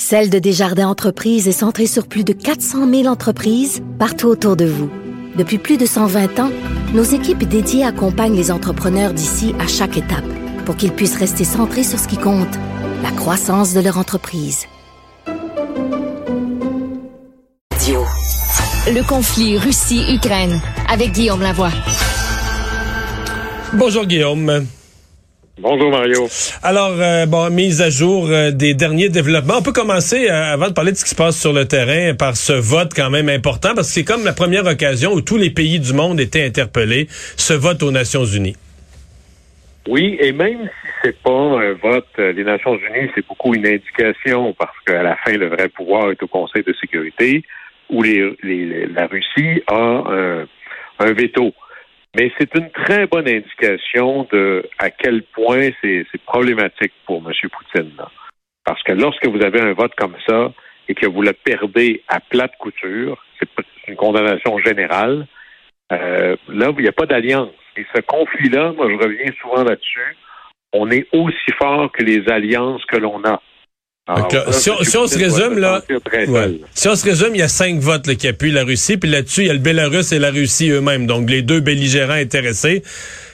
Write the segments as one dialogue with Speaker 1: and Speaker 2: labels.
Speaker 1: Celle de Desjardins Entreprises est centrée sur plus de 400 000 entreprises partout autour de vous. Depuis plus de 120 ans, nos équipes dédiées accompagnent les entrepreneurs d'ici à chaque étape pour qu'ils puissent rester centrés sur ce qui compte, la croissance de leur entreprise.
Speaker 2: Le conflit Russie-Ukraine avec Guillaume Lavoie.
Speaker 3: Bonjour Guillaume.
Speaker 4: Bonjour Mario.
Speaker 3: Alors, euh, bon, mise à jour euh, des derniers développements. On peut commencer, euh, avant de parler de ce qui se passe sur le terrain, par ce vote quand même important, parce que c'est comme la première occasion où tous les pays du monde étaient interpellés, ce vote aux Nations Unies.
Speaker 4: Oui, et même si c'est pas un vote des Nations Unies, c'est beaucoup une indication, parce qu'à la fin, le vrai pouvoir est au Conseil de sécurité, où les, la Russie a un veto. Mais c'est une très bonne indication de à quel point c'est problématique pour M. Poutine. Parce que lorsque vous avez un vote comme ça et que vous le perdez à plate couture, c'est une condamnation générale. Euh, là, il n'y a pas d'alliance. Et ce conflit-là, moi, je reviens souvent là-dessus. On est aussi fort que les alliances que l'on a
Speaker 3: si, on, se résume, là, si on se résume, il y a cinq votes qui appuient la Russie, puis là-dessus, il y a le Bélarus et la Russie eux-mêmes, donc les deux belligérants intéressés.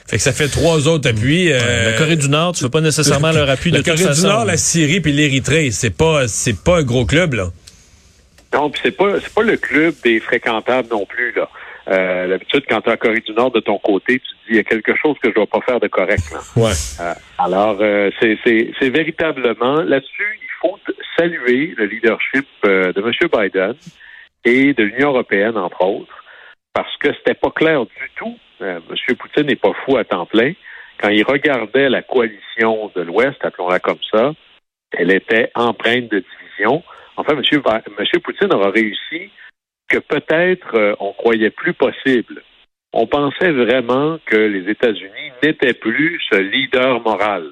Speaker 3: Fait que ça fait trois autres appuis.
Speaker 5: Euh, la Corée du Nord, tu veux pas nécessairement leur appui de
Speaker 3: la
Speaker 5: toute
Speaker 3: façon. La Corée du Nord, la Syrie puis l'Érythrée, c'est pas c'est pas un gros club là.
Speaker 4: Non, puis c'est pas c'est pas le club des fréquentables non plus là. Euh, D'habitude, quand tu es en Corée du Nord de ton côté, tu te dis il y a quelque chose que je dois pas faire de correct. Là.
Speaker 3: Ouais.
Speaker 4: Euh, alors, euh, c'est véritablement là-dessus, faut saluer le leadership euh, de M. Biden et de l'Union européenne, entre autres, parce que c'était pas clair du tout. Euh, M. Poutine n'est pas fou à temps plein. Quand il regardait la coalition de l'Ouest, appelons-la comme ça, elle était empreinte de division. Enfin, M. Monsieur Poutine aura réussi que peut-être euh, on croyait plus possible. On pensait vraiment que les États-Unis n'étaient plus ce leader moral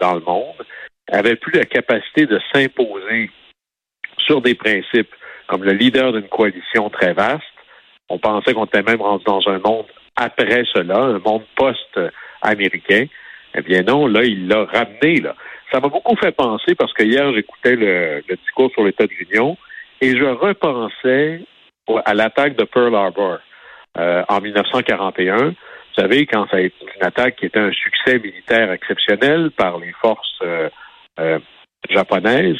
Speaker 4: dans le monde avait plus la capacité de s'imposer sur des principes comme le leader d'une coalition très vaste. On pensait qu'on était même rendu dans un monde après cela, un monde post-américain. Eh bien non, là, il l'a ramené. Là. Ça m'a beaucoup fait penser parce que hier, j'écoutais le, discours sur l'État de l'Union et je repensais à l'attaque de Pearl Harbor euh, en 1941. Vous savez, quand ça a été une attaque qui était un succès militaire exceptionnel par les forces euh, euh, japonaise.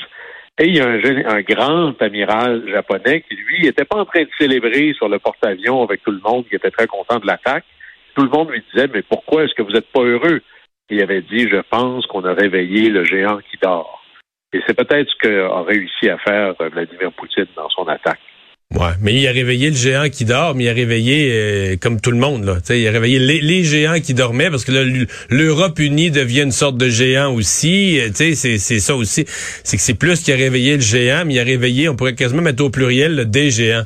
Speaker 4: Et il y a un, grand amiral japonais qui, lui, n'était pas en train de célébrer sur le porte-avions avec tout le monde, qui était très content de l'attaque. Tout le monde lui disait, mais pourquoi est-ce que vous n'êtes pas heureux? il avait dit, je pense qu'on a réveillé le géant qui dort. Et c'est peut-être ce qu'a réussi à faire Vladimir Poutine dans son attaque.
Speaker 3: Ouais, mais il a réveillé le géant qui dort, mais il a réveillé euh, comme tout le monde là. il a réveillé les, géants qui dormaient parce que l'Europe unie devient une sorte de géant aussi. Euh, c'est c'est ça aussi. C'est que c'est plus qu'il a réveillé le géant, mais il a réveillé, on pourrait quasiment mettre au pluriel des géants.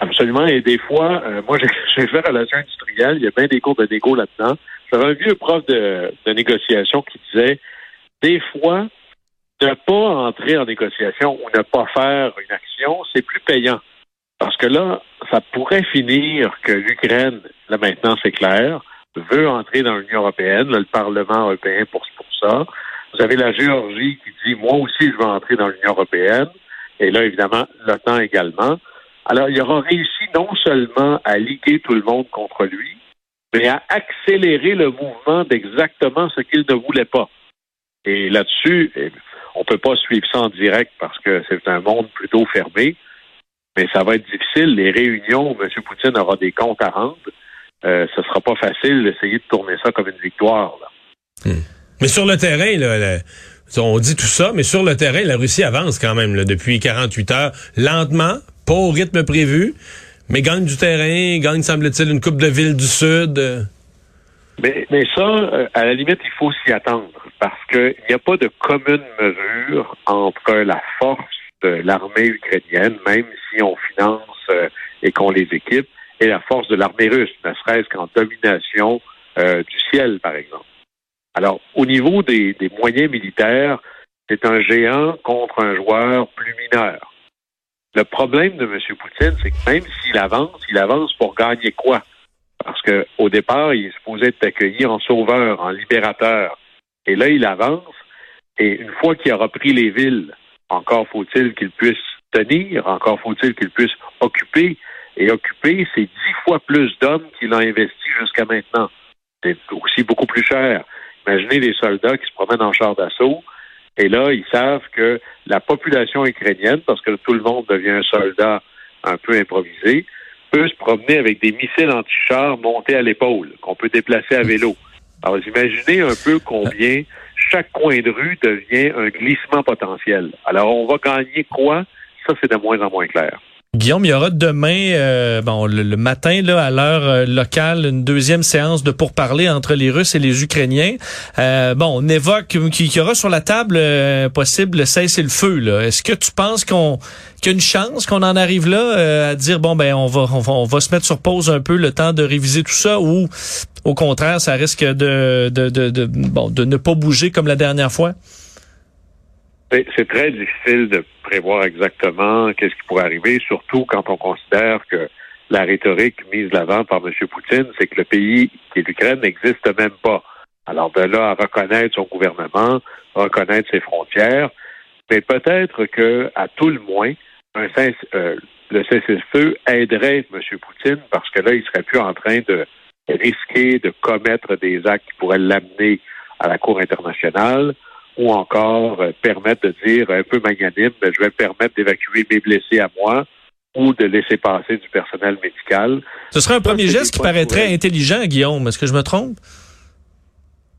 Speaker 4: Absolument. Et des fois, euh, moi j'ai fait relation industrielle. Il y a bien des cours de négo là-dedans. J'avais un vieux prof de, de négociation qui disait des fois ne pas entrer en négociation ou ne pas faire une action, c'est plus payant. Parce que là, ça pourrait finir que l'Ukraine, là maintenant c'est clair, veut entrer dans l'Union européenne, le Parlement européen pour, pour ça. Vous avez la Géorgie qui dit, moi aussi, je veux entrer dans l'Union européenne. Et là, évidemment, l'OTAN également. Alors, il aura réussi non seulement à liguer tout le monde contre lui, mais à accélérer le mouvement d'exactement ce qu'il ne voulait pas. Et là-dessus, on peut pas suivre ça en direct parce que c'est un monde plutôt fermé, mais ça va être difficile. Les réunions M. Poutine aura des comptes à rendre, euh, ce sera pas facile d'essayer de tourner ça comme une victoire.
Speaker 3: Hmm. Mais sur le terrain, on dit tout ça, mais sur le terrain, la Russie avance quand même depuis 48 heures, lentement, pas au rythme prévu, mais gagne du terrain, gagne, semble-t-il, une coupe de ville du Sud.
Speaker 4: Mais, mais ça, euh, à la limite, il faut s'y attendre parce qu'il n'y a pas de commune mesure entre la force de l'armée ukrainienne, même si on finance euh, et qu'on les équipe, est la force de l'armée russe, ne serait-ce qu'en domination euh, du ciel, par exemple. Alors, au niveau des, des moyens militaires, c'est un géant contre un joueur plus mineur. Le problème de M. Poutine, c'est que même s'il avance, il avance pour gagner quoi? Parce qu'au départ, il est supposé être accueilli en sauveur, en libérateur. Et là, il avance. Et une fois qu'il aura pris les villes, encore faut-il qu'il puisse tenir, encore faut-il qu'il puisse occuper. Et occuper, c'est dix fois plus d'hommes qu'il a investi jusqu'à maintenant. C'est aussi beaucoup plus cher. Imaginez les soldats qui se promènent en char d'assaut. Et là, ils savent que la population ukrainienne, parce que tout le monde devient un soldat un peu improvisé, peut se promener avec des missiles anti-chars montés à l'épaule, qu'on peut déplacer à vélo. Alors, imaginez un peu combien chaque coin de rue devient un glissement potentiel. Alors, on va gagner quoi? Ça, c'est de moins en moins clair.
Speaker 5: Guillaume, il y aura demain, euh, bon, le, matin là, à l'heure euh, locale, une deuxième séance de pourparlers entre les Russes et les Ukrainiens. Euh, bon, on évoque qu'il y aura sur la table possible cesser le feu. Est-ce que tu penses qu'on qu'il y a une chance qu'on en arrive là à dire bon ben on va, on va se mettre sur pause un peu le temps de réviser tout ça ou au contraire ça risque de, de, de bon de ne pas bouger comme la dernière fois?
Speaker 4: C'est très difficile de prévoir exactement qu'est-ce qui pourrait arriver, surtout quand on considère que la rhétorique mise l'avant par M. Poutine, c'est que le pays qui est l'Ukraine n'existe même pas. Alors de là à reconnaître son gouvernement, reconnaître ses frontières, mais peut-être que, à tout le moins, un euh, le cessez-le-feu aiderait M. Poutine parce que là, il serait plus en train de risquer de commettre des actes qui pourraient l'amener à la Cour internationale ou encore euh, permettre de dire un peu magnanime, ben, je vais permettre d'évacuer mes blessés à moi ou de laisser passer du personnel médical.
Speaker 5: Ce serait un premier geste qui paraîtrait intelligent, Guillaume. Est-ce que je me trompe?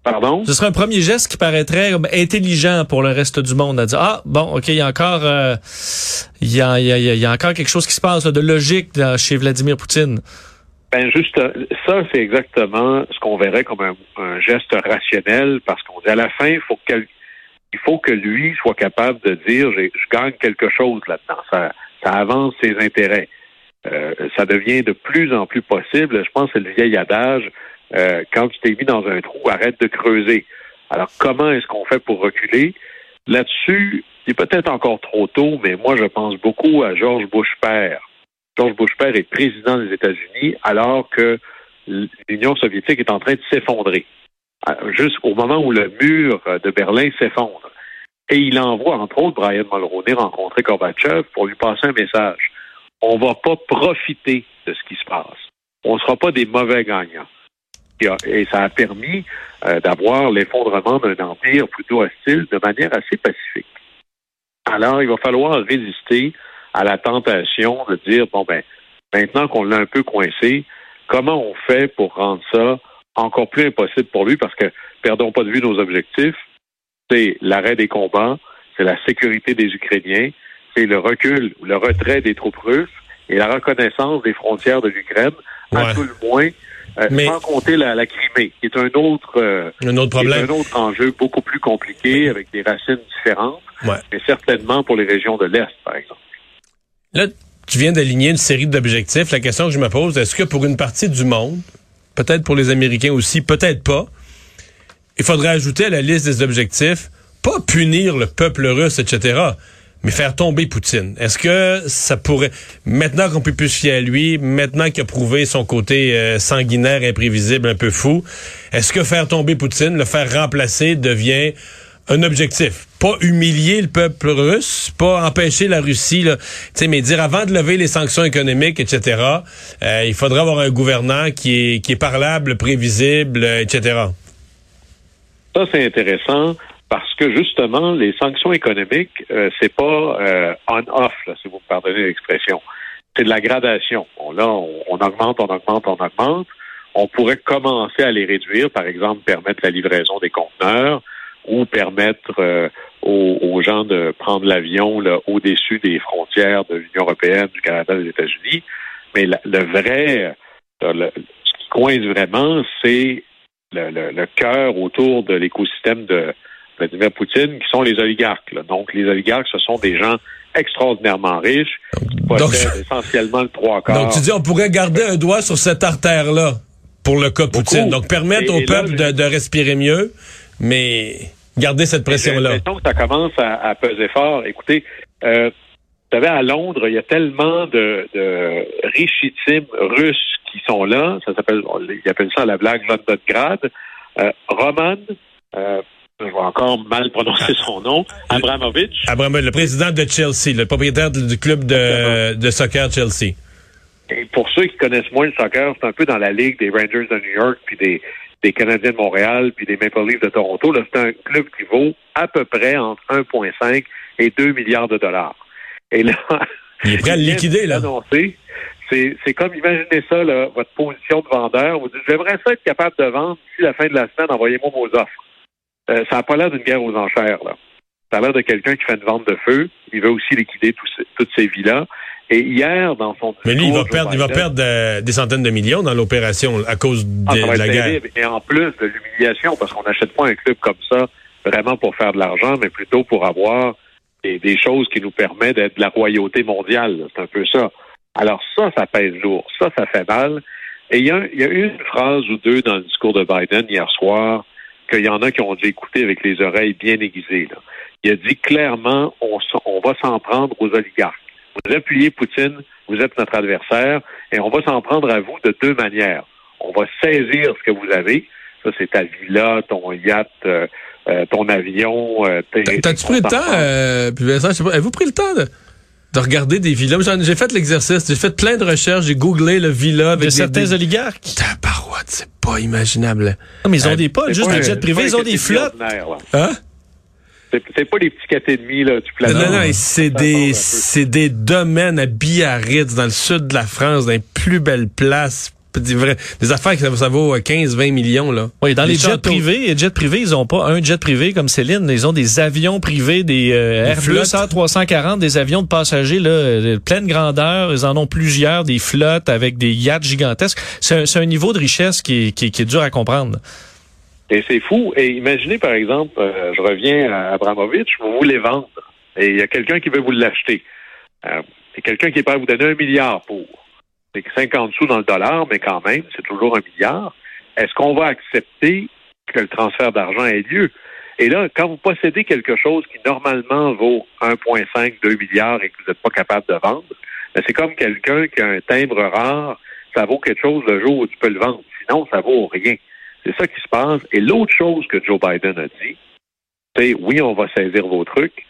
Speaker 4: Pardon?
Speaker 5: Ce serait un premier geste qui paraîtrait intelligent pour le reste du monde à dire ah bon ok il y a encore euh, il, y a, il, y a, encore quelque chose qui se passe de logique chez Vladimir Poutine.
Speaker 4: Ben juste ça c'est exactement ce qu'on verrait comme un, un, geste rationnel parce qu'on dit à la fin il faut que il faut que lui soit capable de dire je gagne quelque chose là-dedans. Ça, avance ses intérêts. Euh, ça devient de plus en plus possible. Je pense que c'est le vieil adage euh, quand tu t'es mis dans un trou, arrête de creuser. Alors, comment est-ce qu'on fait pour reculer? Là-dessus, c'est peut-être encore trop tôt, mais moi, je pense beaucoup à George Bush père. George Bush père est président des États-Unis alors que l'Union soviétique est en train de s'effondrer. Euh, jusqu'au moment où le mur euh, de Berlin s'effondre. Et il envoie, entre autres, Brian Mulroney rencontrer Gorbatchev pour lui passer un message. On ne va pas profiter de ce qui se passe. On ne sera pas des mauvais gagnants. Et ça a permis euh, d'avoir l'effondrement d'un empire plutôt hostile de manière assez pacifique. Alors, il va falloir résister à la tentation de dire, bon, ben, maintenant qu'on l'a un peu coincé, comment on fait pour rendre ça encore plus impossible pour lui parce que, perdons pas de vue nos objectifs, c'est l'arrêt des combats, c'est la sécurité des Ukrainiens, c'est le recul, le retrait des troupes russes et la reconnaissance des frontières de l'Ukraine, à tout le moins, euh, sans compter la, Crimée, qui est un autre, euh,
Speaker 5: un autre problème,
Speaker 4: un autre enjeu beaucoup plus compliqué avec des racines différentes, mais certainement pour les régions de l'est, par exemple.
Speaker 3: Là, tu viens d'aligner une série d'objectifs. La question que je me pose, est-ce que pour une partie du monde, peut-être pour les Américains aussi, peut-être pas. Il faudrait ajouter à la liste des objectifs, pas punir le peuple russe, etc., mais faire tomber Poutine. Est-ce que ça pourrait, maintenant qu'on peut plus se fier à lui, maintenant qu'il a prouvé son côté euh, sanguinaire, imprévisible, un peu fou, est-ce que faire tomber Poutine, le faire remplacer, devient un objectif. Pas humilier le peuple russe, pas empêcher la Russie, là, mais dire avant de lever les sanctions économiques, etc., euh, il faudra avoir un gouvernant qui est, parlable, prévisible, etc.
Speaker 4: Ça, c'est intéressant parce que justement, les sanctions économiques, euh, c'est pas euh, on-off, si vous me pardonnez l'expression. C'est de la gradation. Là, on, augmente, on augmente, on augmente. On pourrait commencer à les réduire, par exemple, permettre la livraison des conteneurs, ou permettre euh, aux, gens de prendre l'avion au-dessus des frontières de l'Union européenne, du Canada, des États-Unis. Mais le vrai, euh, ce qui coince vraiment, c'est le, cœur autour de l'écosystème de Vladimir Poutine, qui sont les oligarques. Donc, les oligarques, ce sont des gens extraordinairement riche, possède essentiellement le trois quarts.
Speaker 3: Donc tu dis on pourrait garder un doigt sur cette artère-là pour le cas Poutine. Donc permettre au peuple de, respirer mieux, mais garder cette pression-là.
Speaker 4: J'ai que ça commence à, peser fort. Écoutez, euh, vous savez, à Londres, il y a tellement de, de richitimes russes qui sont là. Ça s'appelle, ils appellent ça la blague Londongrad. Euh, Roman, euh, je vais encore mal prononcer son nom, Abramovich.
Speaker 3: Abramovich, le président de Chelsea, le propriétaire du club de, de soccer Chelsea.
Speaker 4: Et pour ceux qui connaissent moins le soccer, c'est un peu dans la ligue des Rangers de New York, puis des, des Canadiens de Montréal, puis des Maple Leafs de Toronto. Là, c'est un club qui vaut à peu près entre 1,5 et 2 milliards de dollars. Et là,
Speaker 3: il est prêt à le liquider, là.
Speaker 4: C'est comme, imaginez ça, là, votre position de vendeur. Vous dites, j'aimerais ça être capable de vendre d'ici la fin de la semaine, envoyez-moi vos offres. Euh, ça n'a pas l'air d'une guerre aux enchères, là. Ça a l'air de quelqu'un qui fait une vente de feu. Il veut aussi liquider toutes ces villas. Et hier, dans son
Speaker 3: Mais lui, il va perdre, il va perdre euh, des centaines de millions dans l'opération à cause
Speaker 4: ah,
Speaker 3: de, la guerre.
Speaker 4: Et en plus de l'humiliation, parce qu'on n'achète pas un club comme ça vraiment pour faire de l'argent, mais plutôt pour avoir des, choses qui nous permettent d'être de la royauté mondiale. C'est un peu ça. Alors ça, ça pèse lourd. Ça, ça fait mal. Et il y a, y a une phrase ou deux dans le discours de Biden hier soir qu'il y en a qui ont dû écouter avec les oreilles bien aiguisées. Là. Il a dit clairement, on, on va s'en prendre aux oligarques. Vous appuyez Poutine, vous êtes notre adversaire, et on va s'en prendre à vous de deux manières. On va saisir ce que vous avez. Ça, c'est ta villa, ton yacht, euh, euh, ton avion. Euh,
Speaker 3: T'as-tu pris le temps, euh, puis Vincent, je sais pas, avez-vous pris le temps de, de regarder des villas? J'ai fait l'exercice, j'ai fait plein de recherches, j'ai googlé le villa
Speaker 5: avec de certains oligarques.
Speaker 3: Tabarouette, c'est pas imaginable.
Speaker 5: Non, mais ils ont des pas, juste des jets privés, ils ont des flottes.
Speaker 3: Hein?
Speaker 4: C'est pas des petits quatre et demi là, du
Speaker 3: planète. Non, non, c'est des, c'est des domaines à Biarritz, dans le sud de la France, dans les plus belles places des affaires qui ça, vaut 15-20 millions là.
Speaker 5: Oui, dans les, jets privés, les jets privés, ils ont pas un jet privé comme Céline, ils ont des avions privés, des euh, Airbus A340, des avions de passagers là, de pleine grandeur, ils en ont plusieurs, des flottes avec des yachts gigantesques. C'est un, niveau de richesse qui est, qui, est dur à comprendre.
Speaker 4: Et c'est fou. Et imaginez, par exemple, euh, je reviens à Abramovich, vous voulez vendre. Et il y a quelqu'un qui veut vous l'acheter. Euh, c'est quelqu'un qui est prêt à vous donner un milliard pour. C'est 50 sous dans le dollar, mais quand même, c'est toujours un milliard. Est-ce qu'on va accepter que le transfert d'argent ait lieu? Et là, quand vous possédez quelque chose qui normalement vaut 1,5, 2 milliards et que vous n'êtes pas capable de vendre, ben, c'est comme quelqu'un qui a un timbre rare, ça vaut quelque chose le jour où tu peux le vendre. Sinon, ça vaut rien. C'est ça qui se passe. Et l'autre chose que Joe Biden a dit, c'est oui, on va saisir vos trucs,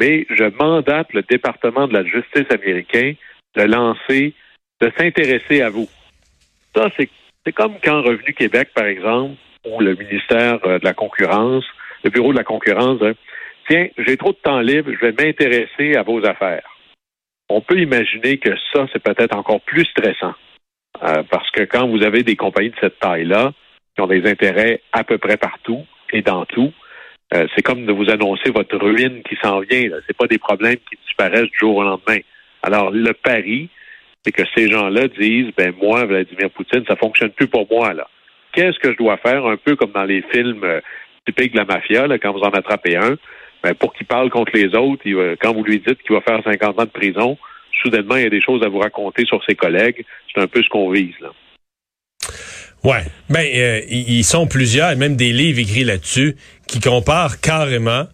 Speaker 4: mais je mandate le département de la justice américain de lancer de s'intéresser à vous. Ça, c'est comme quand Revenu Québec, par exemple, ou le ministère euh, de la concurrence, le bureau de la concurrence, hein, tiens, j'ai trop de temps libre, je vais m'intéresser à vos affaires. On peut imaginer que ça, c'est peut-être encore plus stressant. Euh, parce que quand vous avez des compagnies de cette taille-là, qui ont des intérêts à peu près partout et dans tout, euh, c'est comme de vous annoncer votre ruine qui s'en vient. Ce n'est pas des problèmes qui disparaissent du jour au lendemain. Alors, le pari, c'est que ces gens-là disent, ben moi, Vladimir Poutine, ça fonctionne plus pour moi là. Qu'est-ce que je dois faire, un peu comme dans les films euh, typiques de la mafia, là, quand vous en attrapez un, ben, pour qu'il parle contre les autres, quand vous lui dites qu'il va faire 50 ans de prison, soudainement, il y a des choses à vous raconter sur ses collègues. C'est un peu ce qu'on vise là.
Speaker 3: Ouais, ben euh, ils sont plusieurs, et même des livres écrits là-dessus, qui comparent carrément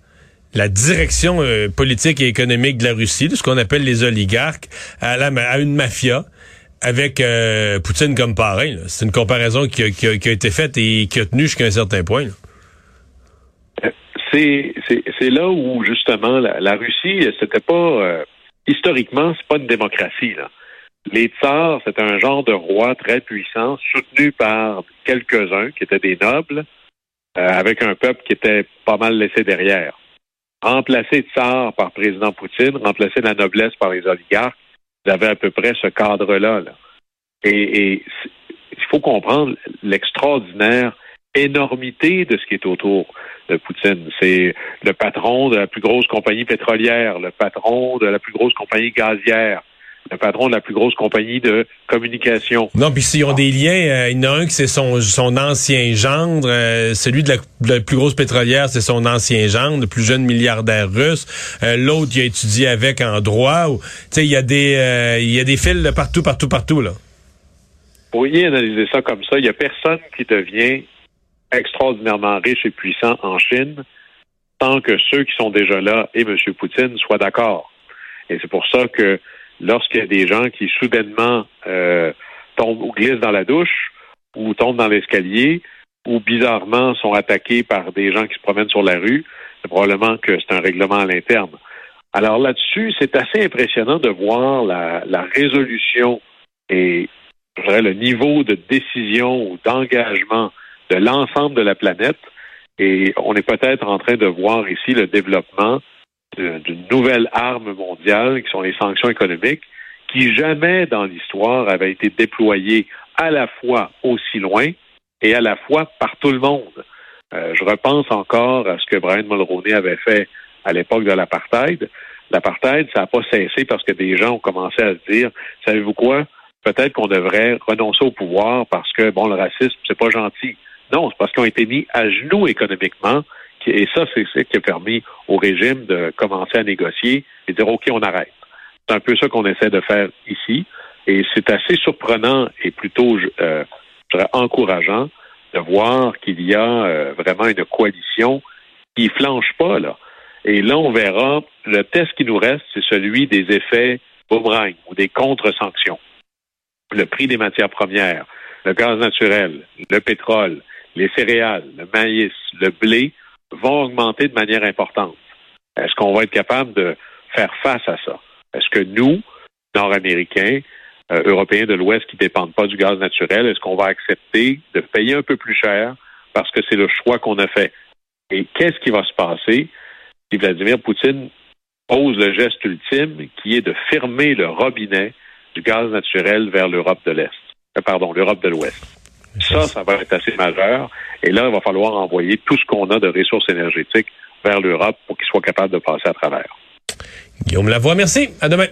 Speaker 3: la direction euh, politique et économique de la Russie, de ce qu'on appelle les oligarques, à, à une mafia avec euh, Poutine comme parrain. C'est une comparaison qui a, qui, a, été faite et qui a tenu jusqu'à un certain point.
Speaker 4: C'est là où justement la, Russie, c'était pas euh, historiquement, c'est pas une démocratie. Là. Les tsars, c'était un genre de roi très puissant, soutenu par quelques-uns qui étaient des nobles, avec un peuple qui était pas mal laissé derrière remplacer tsar par président Poutine, remplacer la noblesse par les oligarques, vous avez à peu près ce cadre-là. Et, il faut comprendre l'extraordinaire énormité de ce qui est autour de Poutine. C'est le patron de la plus grosse compagnie pétrolière, le patron de la plus grosse compagnie gazière, le patron de la plus grosse compagnie de communication.
Speaker 3: Non, puis s'ils ont des liens, euh, il y en a un qui c'est son, son ancien gendre, euh, celui de la, plus grosse pétrolière, c'est son ancien gendre, le plus jeune milliardaire russe. Euh, l'autre, il a étudié avec en droit. Tu sais, il y a des il y a des fils de partout, partout, partout là.
Speaker 4: Vous pourriez analyser ça comme ça. Il y a personne qui devient extraordinairement riche et puissant en Chine tant que ceux qui sont déjà là et M. Poutine soient d'accord. Et c'est pour ça que lorsqu'il y a des gens qui soudainement euh, tombent ou glissent dans la douche ou tombent dans l'escalier ou bizarrement sont attaqués par des gens qui se promènent sur la rue, c'est probablement que c'est un règlement à l'interne. Alors là-dessus, c'est assez impressionnant de voir la, la résolution et je dirais, le niveau de décision ou d'engagement de l'ensemble de la planète. Et on est peut-être en train de voir ici le développement d'une nouvelle arme mondiale qui sont les sanctions économiques, qui jamais dans l'histoire avaient été déployées à la fois aussi loin et à la fois par tout le monde. Euh, je repense encore à ce que Brian Mulroney avait fait à l'époque de l'apartheid. L'apartheid, ça n'a pas cessé parce que des gens ont commencé à se dire, savez-vous quoi, peut-être qu'on devrait renoncer au pouvoir parce que, bon, le racisme, c'est pas gentil. Non, c'est parce qu'ils ont été mis à genoux économiquement et ça, c'est ce qui a permis au régime de commencer à négocier et dire OK, on arrête. C'est un peu ça qu'on essaie de faire ici. Et c'est assez surprenant et plutôt euh, encourageant de voir qu'il y a euh, vraiment une coalition qui flanche pas là. Et là, on verra. Le test qui nous reste, c'est celui des effets boomerang ou des contre-sanctions. Le prix des matières premières, le gaz naturel, le pétrole, les céréales, le maïs, le blé vont augmenter de manière importante. Est-ce qu'on va être capable de faire face à ça? Est-ce que nous, Nord-Américains, euh, Européens de l'Ouest qui ne dépendent pas du gaz naturel, est-ce qu'on va accepter de payer un peu plus cher parce que c'est le choix qu'on a fait? Et qu'est-ce qui va se passer si Vladimir Poutine pose le geste ultime qui est de fermer le robinet du gaz naturel vers l'Europe de l'Est? Euh, pardon, l'Europe de l'Ouest. Ça, ça va être assez majeur. Et là, il va falloir envoyer tout ce qu'on a de ressources énergétiques vers l'Europe pour qu'ils soient capables de passer à travers.
Speaker 3: Guillaume Lavoie, merci. À demain.